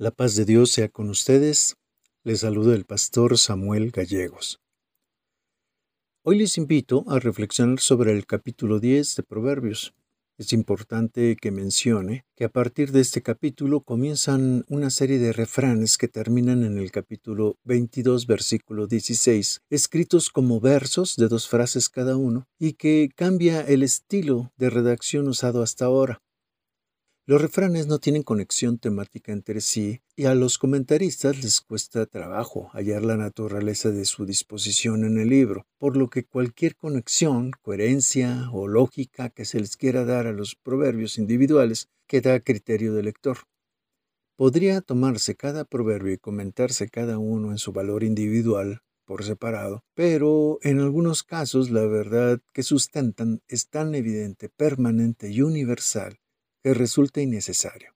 La paz de Dios sea con ustedes. Les saluda el pastor Samuel Gallegos. Hoy les invito a reflexionar sobre el capítulo 10 de Proverbios. Es importante que mencione que a partir de este capítulo comienzan una serie de refranes que terminan en el capítulo 22, versículo 16, escritos como versos de dos frases cada uno, y que cambia el estilo de redacción usado hasta ahora. Los refranes no tienen conexión temática entre sí y a los comentaristas les cuesta trabajo hallar la naturaleza de su disposición en el libro, por lo que cualquier conexión, coherencia o lógica que se les quiera dar a los proverbios individuales queda a criterio del lector. Podría tomarse cada proverbio y comentarse cada uno en su valor individual por separado, pero en algunos casos la verdad que sustentan es tan evidente, permanente y universal que resulta innecesario.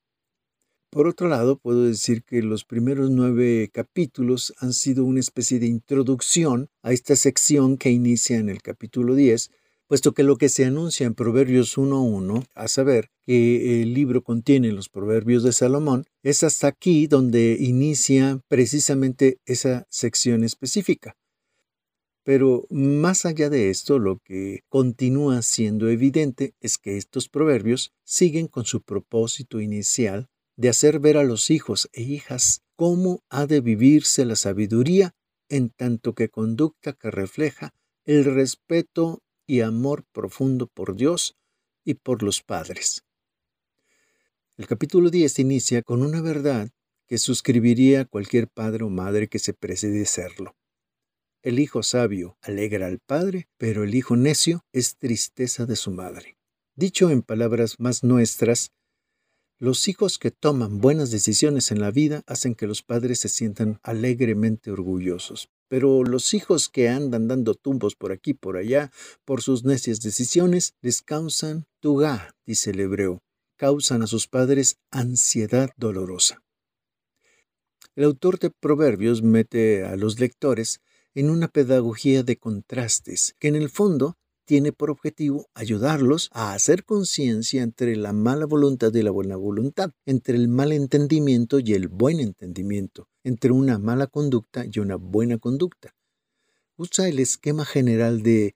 Por otro lado, puedo decir que los primeros nueve capítulos han sido una especie de introducción a esta sección que inicia en el capítulo 10, puesto que lo que se anuncia en Proverbios 1.1, a saber, que el libro contiene los Proverbios de Salomón, es hasta aquí donde inicia precisamente esa sección específica. Pero más allá de esto, lo que continúa siendo evidente es que estos proverbios siguen con su propósito inicial de hacer ver a los hijos e hijas cómo ha de vivirse la sabiduría en tanto que conducta que refleja el respeto y amor profundo por Dios y por los padres. El capítulo 10 inicia con una verdad que suscribiría cualquier padre o madre que se precede serlo. El hijo sabio alegra al padre, pero el hijo necio es tristeza de su madre. Dicho en palabras más nuestras, los hijos que toman buenas decisiones en la vida hacen que los padres se sientan alegremente orgullosos. Pero los hijos que andan dando tumbos por aquí y por allá por sus necias decisiones les causan tugá, dice el hebreo, causan a sus padres ansiedad dolorosa. El autor de Proverbios mete a los lectores en una pedagogía de contrastes que en el fondo tiene por objetivo ayudarlos a hacer conciencia entre la mala voluntad y la buena voluntad, entre el mal entendimiento y el buen entendimiento, entre una mala conducta y una buena conducta. Usa el esquema general de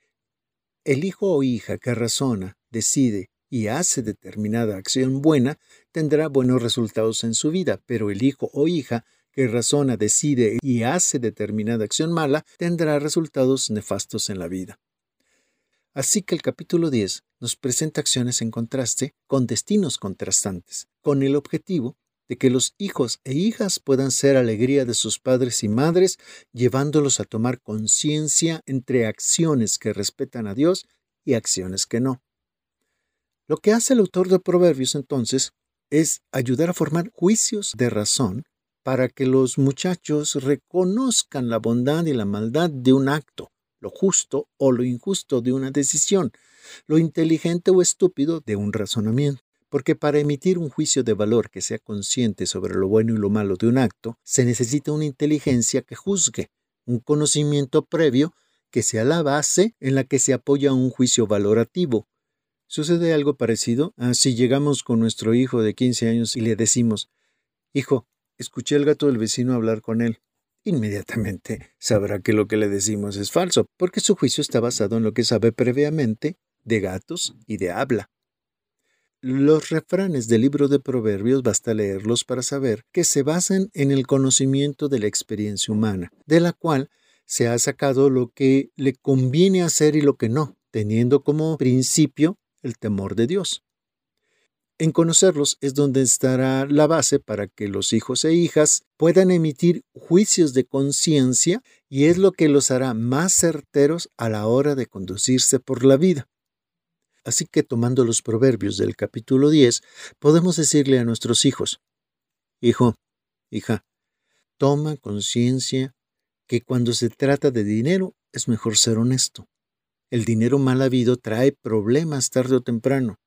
el hijo o hija que razona, decide y hace determinada acción buena tendrá buenos resultados en su vida, pero el hijo o hija que razona, decide y hace determinada acción mala, tendrá resultados nefastos en la vida. Así que el capítulo 10 nos presenta acciones en contraste con destinos contrastantes, con el objetivo de que los hijos e hijas puedan ser alegría de sus padres y madres, llevándolos a tomar conciencia entre acciones que respetan a Dios y acciones que no. Lo que hace el autor de Proverbios entonces es ayudar a formar juicios de razón para que los muchachos reconozcan la bondad y la maldad de un acto, lo justo o lo injusto de una decisión, lo inteligente o estúpido de un razonamiento. Porque para emitir un juicio de valor que sea consciente sobre lo bueno y lo malo de un acto, se necesita una inteligencia que juzgue, un conocimiento previo que sea la base en la que se apoya un juicio valorativo. Sucede algo parecido a si llegamos con nuestro hijo de 15 años y le decimos, Hijo, Escuché al gato del vecino hablar con él. Inmediatamente sabrá que lo que le decimos es falso, porque su juicio está basado en lo que sabe previamente de gatos y de habla. Los refranes del libro de Proverbios basta leerlos para saber que se basan en el conocimiento de la experiencia humana, de la cual se ha sacado lo que le conviene hacer y lo que no, teniendo como principio el temor de Dios. En conocerlos es donde estará la base para que los hijos e hijas puedan emitir juicios de conciencia y es lo que los hará más certeros a la hora de conducirse por la vida. Así que tomando los proverbios del capítulo 10, podemos decirle a nuestros hijos, Hijo, hija, toma conciencia que cuando se trata de dinero es mejor ser honesto. El dinero mal habido trae problemas tarde o temprano.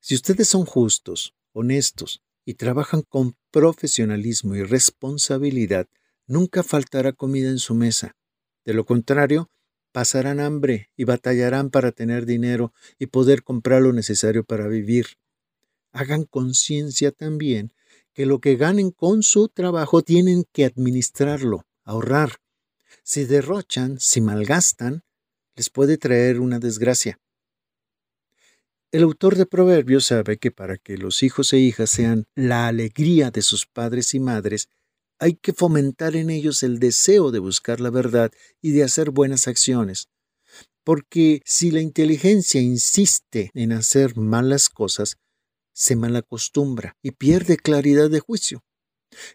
Si ustedes son justos, honestos y trabajan con profesionalismo y responsabilidad, nunca faltará comida en su mesa. De lo contrario, pasarán hambre y batallarán para tener dinero y poder comprar lo necesario para vivir. Hagan conciencia también que lo que ganen con su trabajo tienen que administrarlo, ahorrar. Si derrochan, si malgastan, les puede traer una desgracia. El autor de Proverbios sabe que para que los hijos e hijas sean la alegría de sus padres y madres, hay que fomentar en ellos el deseo de buscar la verdad y de hacer buenas acciones. Porque si la inteligencia insiste en hacer malas cosas, se malacostumbra y pierde claridad de juicio.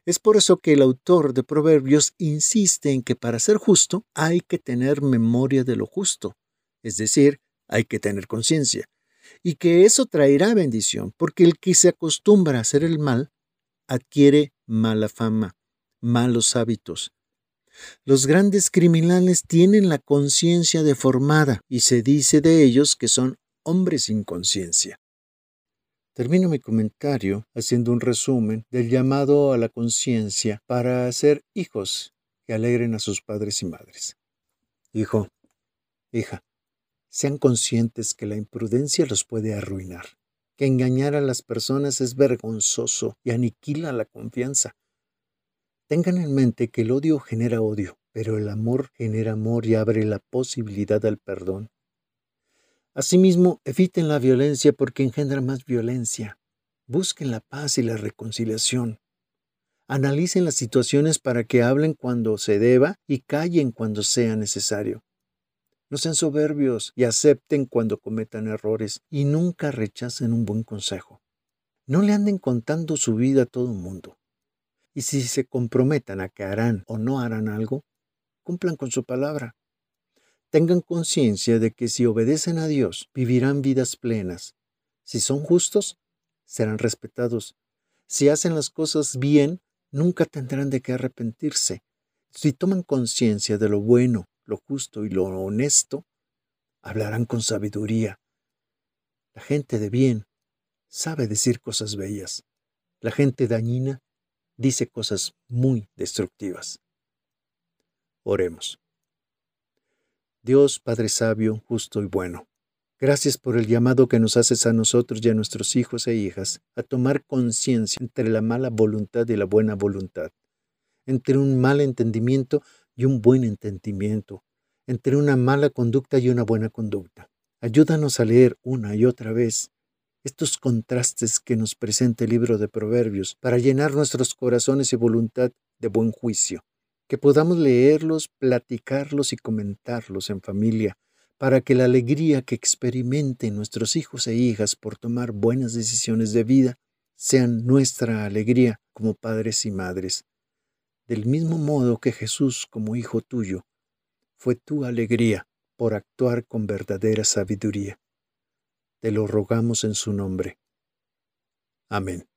Es por eso que el autor de Proverbios insiste en que para ser justo hay que tener memoria de lo justo, es decir, hay que tener conciencia, y que eso traerá bendición, porque el que se acostumbra a hacer el mal adquiere mala fama, malos hábitos. Los grandes criminales tienen la conciencia deformada y se dice de ellos que son hombres sin conciencia. Termino mi comentario haciendo un resumen del llamado a la conciencia para ser hijos que alegren a sus padres y madres. Hijo, hija, sean conscientes que la imprudencia los puede arruinar, que engañar a las personas es vergonzoso y aniquila la confianza. Tengan en mente que el odio genera odio, pero el amor genera amor y abre la posibilidad al perdón. Asimismo, eviten la violencia porque engendra más violencia. Busquen la paz y la reconciliación. Analicen las situaciones para que hablen cuando se deba y callen cuando sea necesario. Sean soberbios y acepten cuando cometan errores y nunca rechacen un buen consejo. No le anden contando su vida a todo el mundo. Y si se comprometan a que harán o no harán algo, cumplan con su palabra. Tengan conciencia de que si obedecen a Dios, vivirán vidas plenas. Si son justos, serán respetados. Si hacen las cosas bien, nunca tendrán de qué arrepentirse. Si toman conciencia de lo bueno, lo justo y lo honesto, hablarán con sabiduría. La gente de bien sabe decir cosas bellas. La gente dañina dice cosas muy destructivas. Oremos. Dios Padre sabio, justo y bueno. Gracias por el llamado que nos haces a nosotros y a nuestros hijos e hijas a tomar conciencia entre la mala voluntad y la buena voluntad, entre un mal entendimiento y un buen entendimiento, entre una mala conducta y una buena conducta. Ayúdanos a leer una y otra vez estos contrastes que nos presenta el libro de Proverbios para llenar nuestros corazones y voluntad de buen juicio que podamos leerlos, platicarlos y comentarlos en familia, para que la alegría que experimenten nuestros hijos e hijas por tomar buenas decisiones de vida sean nuestra alegría como padres y madres del mismo modo que Jesús como Hijo tuyo, fue tu alegría por actuar con verdadera sabiduría. Te lo rogamos en su nombre. Amén.